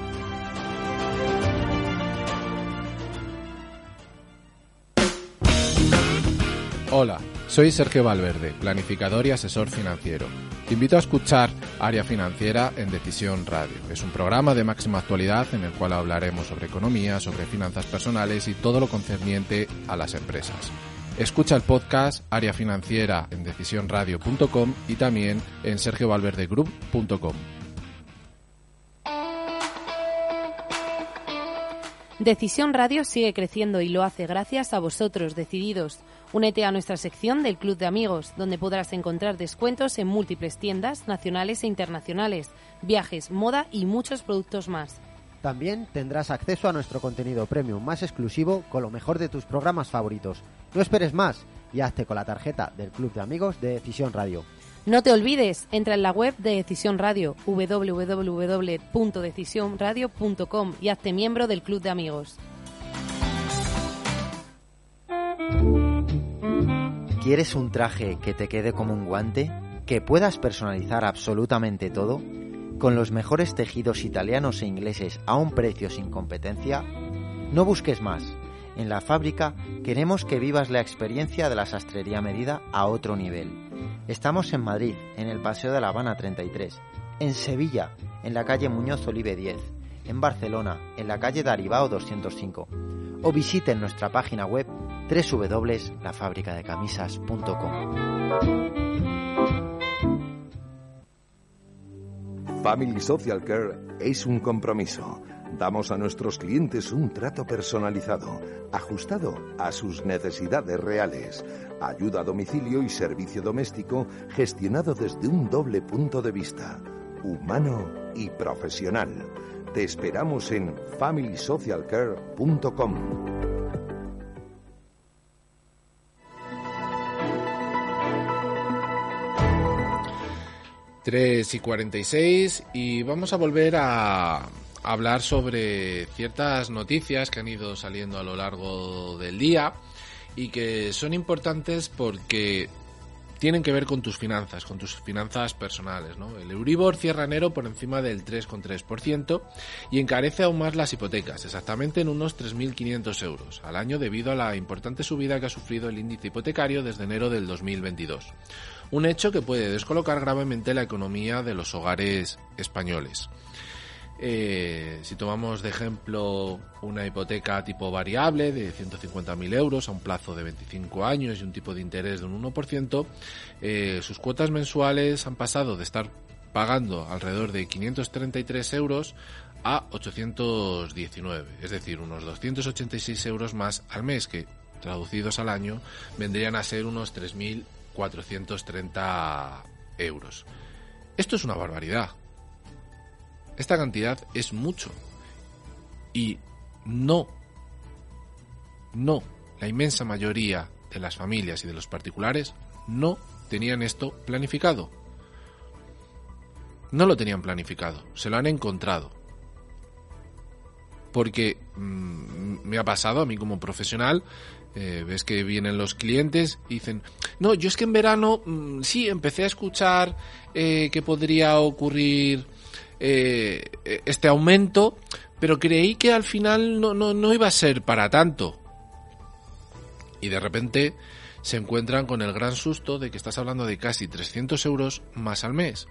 Hola, soy Sergio Valverde, planificador y asesor financiero. Te invito a escuchar Área Financiera en Decisión Radio. Es un programa de máxima actualidad en el cual hablaremos sobre economía, sobre finanzas personales y todo lo concerniente a las empresas. Escucha el podcast Área Financiera en decisionradio.com y también en sergiovalverdegroup.com. Decisión Radio sigue creciendo y lo hace gracias a vosotros, decididos. Únete a nuestra sección del Club de Amigos, donde podrás encontrar descuentos en múltiples tiendas nacionales e internacionales, viajes, moda y muchos productos más. También tendrás acceso a nuestro contenido premium más exclusivo con lo mejor de tus programas favoritos. No esperes más y hazte con la tarjeta del Club de Amigos de Decisión Radio. No te olvides, entra en la web de Decisión Radio, www.decisionradio.com y hazte miembro del Club de Amigos. ¿Quieres un traje que te quede como un guante? ¿Que puedas personalizar absolutamente todo? ¿Con los mejores tejidos italianos e ingleses a un precio sin competencia? No busques más. En la fábrica queremos que vivas la experiencia de la sastrería medida a otro nivel. Estamos en Madrid, en el Paseo de la Habana 33, en Sevilla, en la calle Muñoz Olive 10, en Barcelona, en la calle Daribao 205, o visiten nuestra página web www.lafabricadecamisas.com. Family Social Care es un compromiso. Damos a nuestros clientes un trato personalizado, ajustado a sus necesidades reales. Ayuda a domicilio y servicio doméstico gestionado desde un doble punto de vista, humano y profesional. Te esperamos en familysocialcare.com. 3 y 46 y vamos a volver a hablar sobre ciertas noticias que han ido saliendo a lo largo del día y que son importantes porque tienen que ver con tus finanzas, con tus finanzas personales. ¿no? El Euribor cierra enero por encima del 3,3% y encarece aún más las hipotecas, exactamente en unos 3.500 euros al año debido a la importante subida que ha sufrido el índice hipotecario desde enero del 2022. Un hecho que puede descolocar gravemente la economía de los hogares españoles. Eh, si tomamos de ejemplo una hipoteca tipo variable de 150.000 euros a un plazo de 25 años y un tipo de interés de un 1%, eh, sus cuotas mensuales han pasado de estar pagando alrededor de 533 euros a 819, es decir, unos 286 euros más al mes, que traducidos al año vendrían a ser unos 3.430 euros. Esto es una barbaridad. Esta cantidad es mucho. Y no, no, la inmensa mayoría de las familias y de los particulares no tenían esto planificado. No lo tenían planificado, se lo han encontrado. Porque mm, me ha pasado a mí como profesional, eh, ves que vienen los clientes y dicen, no, yo es que en verano mm, sí empecé a escuchar eh, que podría ocurrir eh, este aumento, pero creí que al final no, no, no iba a ser para tanto. Y de repente se encuentran con el gran susto de que estás hablando de casi 300 euros más al mes.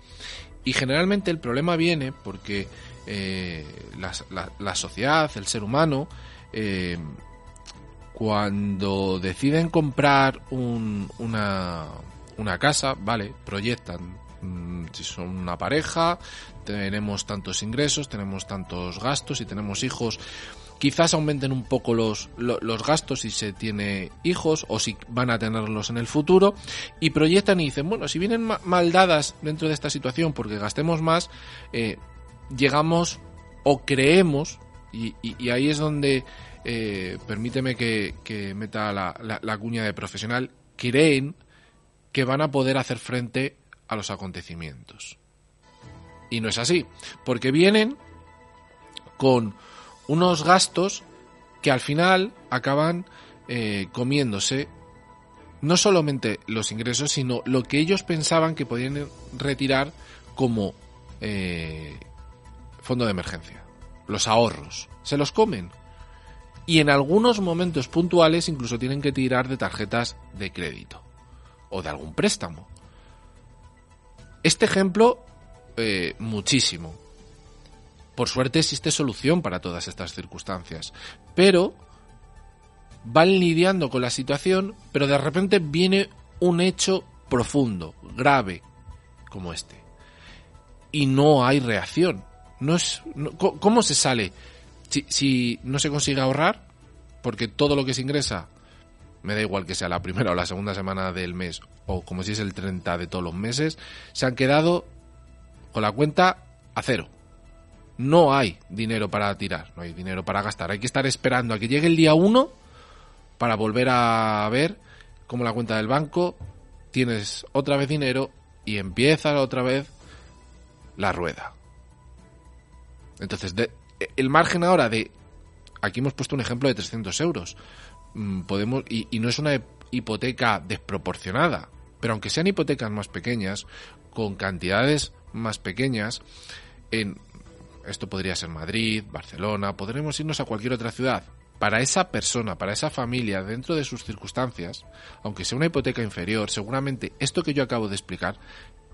Y generalmente el problema viene porque eh, la, la, sociedad, el ser humano, eh, cuando deciden comprar un, una, una casa, vale, proyectan, mm, si son una pareja, tenemos tantos ingresos, tenemos tantos gastos y tenemos hijos. Quizás aumenten un poco los, los gastos si se tiene hijos o si van a tenerlos en el futuro y proyectan y dicen, bueno, si vienen mal dadas dentro de esta situación porque gastemos más, eh, llegamos o creemos, y, ahí es donde eh, permíteme que, meta la, la cuña de profesional, creen que van a poder hacer frente a los acontecimientos. Y no es así, porque vienen con unos gastos que al final acaban eh, comiéndose no solamente los ingresos, sino lo que ellos pensaban que podían retirar como eh, fondo de emergencia. Los ahorros. Se los comen. Y en algunos momentos puntuales incluso tienen que tirar de tarjetas de crédito o de algún préstamo. Este ejemplo, eh, muchísimo. Por suerte existe solución para todas estas circunstancias, pero van lidiando con la situación, pero de repente viene un hecho profundo, grave, como este. Y no hay reacción. No es, ¿Cómo se sale? Si, si no se consigue ahorrar, porque todo lo que se ingresa me da igual que sea la primera o la segunda semana del mes o como si es el 30 de todos los meses, se han quedado la cuenta a cero. No hay dinero para tirar, no hay dinero para gastar. Hay que estar esperando a que llegue el día 1 para volver a ver cómo la cuenta del banco tienes otra vez dinero y empieza otra vez la rueda. Entonces, el margen ahora de... Aquí hemos puesto un ejemplo de 300 euros. Mm, podemos y, no es una hipoteca desproporcionada, pero aunque sean hipotecas más pequeñas, con cantidades más pequeñas, en esto podría ser Madrid, Barcelona, podremos irnos a cualquier otra ciudad. Para esa persona, para esa familia, dentro de sus circunstancias, aunque sea una hipoteca inferior, seguramente esto que yo acabo de explicar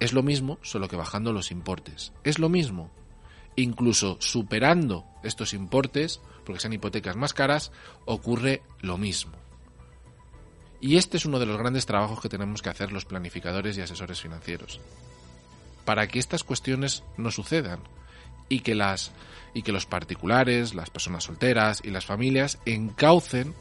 es lo mismo, solo que bajando los importes. Es lo mismo. Incluso superando estos importes, porque sean hipotecas más caras, ocurre lo mismo. Y este es uno de los grandes trabajos que tenemos que hacer los planificadores y asesores financieros. Para que estas cuestiones no sucedan y que las y que los particulares, las personas solteras y las familias encaucen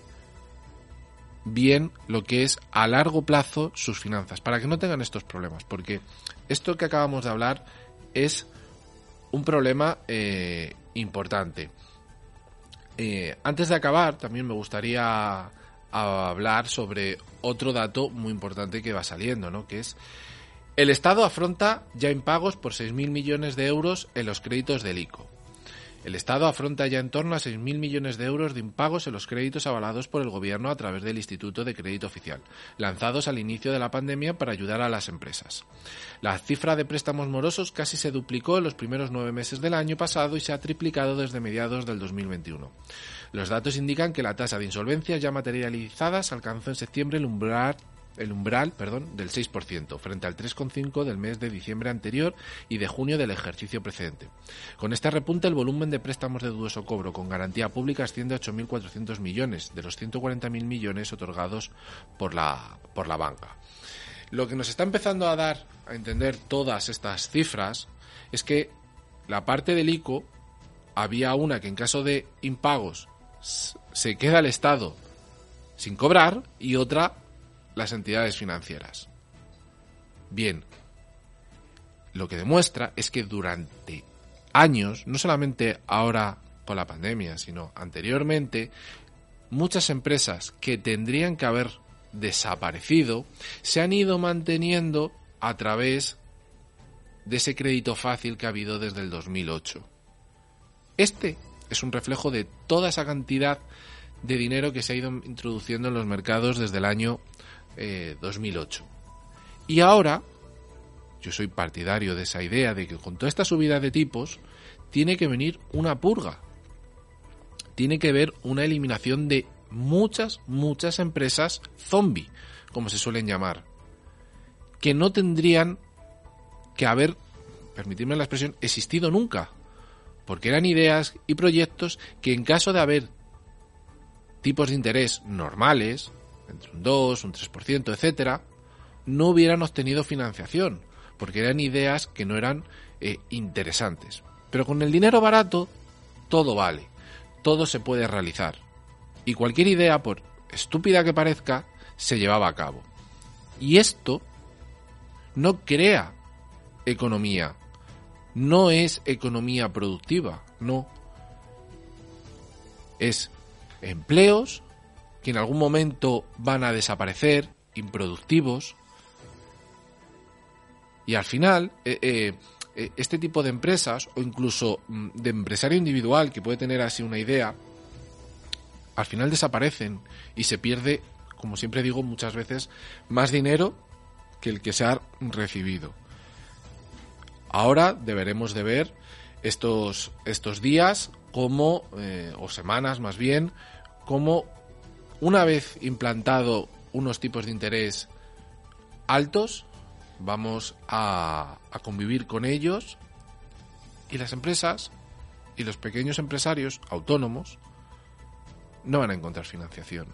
bien lo que es a largo plazo sus finanzas, para que no tengan estos problemas, porque esto que acabamos de hablar es un problema eh, importante. Eh, antes de acabar, también me gustaría hablar sobre otro dato muy importante que va saliendo, ¿no? Que es el Estado afronta ya impagos por 6.000 millones de euros en los créditos del ICO. El Estado afronta ya en torno a 6.000 millones de euros de impagos en los créditos avalados por el Gobierno a través del Instituto de Crédito Oficial, lanzados al inicio de la pandemia para ayudar a las empresas. La cifra de préstamos morosos casi se duplicó en los primeros nueve meses del año pasado y se ha triplicado desde mediados del 2021. Los datos indican que la tasa de insolvencias ya materializadas alcanzó en septiembre el umbral el umbral perdón, del 6%, frente al 3,5% del mes de diciembre anterior y de junio del ejercicio precedente. Con este repunte, el volumen de préstamos de dudoso cobro con garantía pública asciende a 8.400 millones, de los 140.000 millones otorgados por la, por la banca. Lo que nos está empezando a dar a entender todas estas cifras es que la parte del ICO había una que en caso de impagos se queda el Estado sin cobrar y otra las entidades financieras. Bien, lo que demuestra es que durante años, no solamente ahora con la pandemia, sino anteriormente, muchas empresas que tendrían que haber desaparecido se han ido manteniendo a través de ese crédito fácil que ha habido desde el 2008. Este es un reflejo de toda esa cantidad de dinero que se ha ido introduciendo en los mercados desde el año 2008. Eh, y ahora, yo soy partidario de esa idea de que con toda esta subida de tipos tiene que venir una purga. Tiene que haber una eliminación de muchas, muchas empresas zombie, como se suelen llamar, que no tendrían que haber, permitirme la expresión, existido nunca, porque eran ideas y proyectos que en caso de haber tipos de interés normales, entre un 2, un 3%, etcétera, no hubieran obtenido financiación, porque eran ideas que no eran eh, interesantes. Pero con el dinero barato, todo vale, todo se puede realizar. Y cualquier idea, por estúpida que parezca, se llevaba a cabo. Y esto no crea economía, no es economía productiva, no. Es empleos que en algún momento van a desaparecer, improductivos, y al final, eh, eh, eh, este tipo de empresas, o incluso mm, de empresario individual que puede tener así una idea, al final desaparecen y se pierde, como siempre digo muchas veces, más dinero que el que se ha recibido. Ahora deberemos de ver estos, estos días como, o semanas más bien, como una vez implantado unos tipos de interés altos, vamos a, convivir con ellos y las empresas y los pequeños empresarios autónomos no van a encontrar financiación.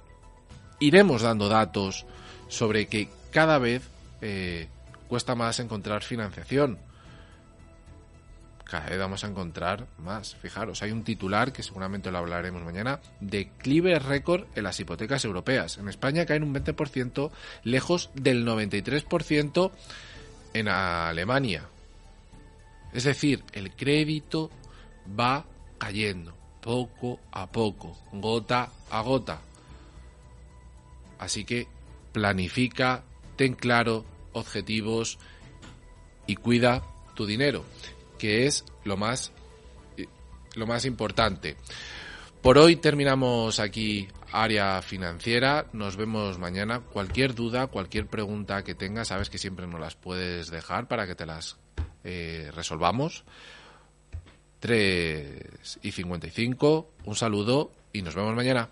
Iremos dando datos sobre que cada vez eh, cuesta más encontrar financiación cada vez vamos a encontrar más. Fijaros, hay un titular que seguramente lo hablaremos mañana, declive récord en las hipotecas europeas. En España caen un 20%, lejos del 93% en Alemania. Es decir, el crédito va cayendo poco a poco, gota a gota. Así que planifica, ten claro objetivos y cuida tu dinero que es lo más, lo más importante. Por hoy terminamos aquí área financiera. Nos vemos mañana. Cualquier duda, cualquier pregunta que tengas, sabes que siempre nos las puedes dejar para que te las eh, resolvamos. 3 y 55. Un saludo y nos vemos mañana.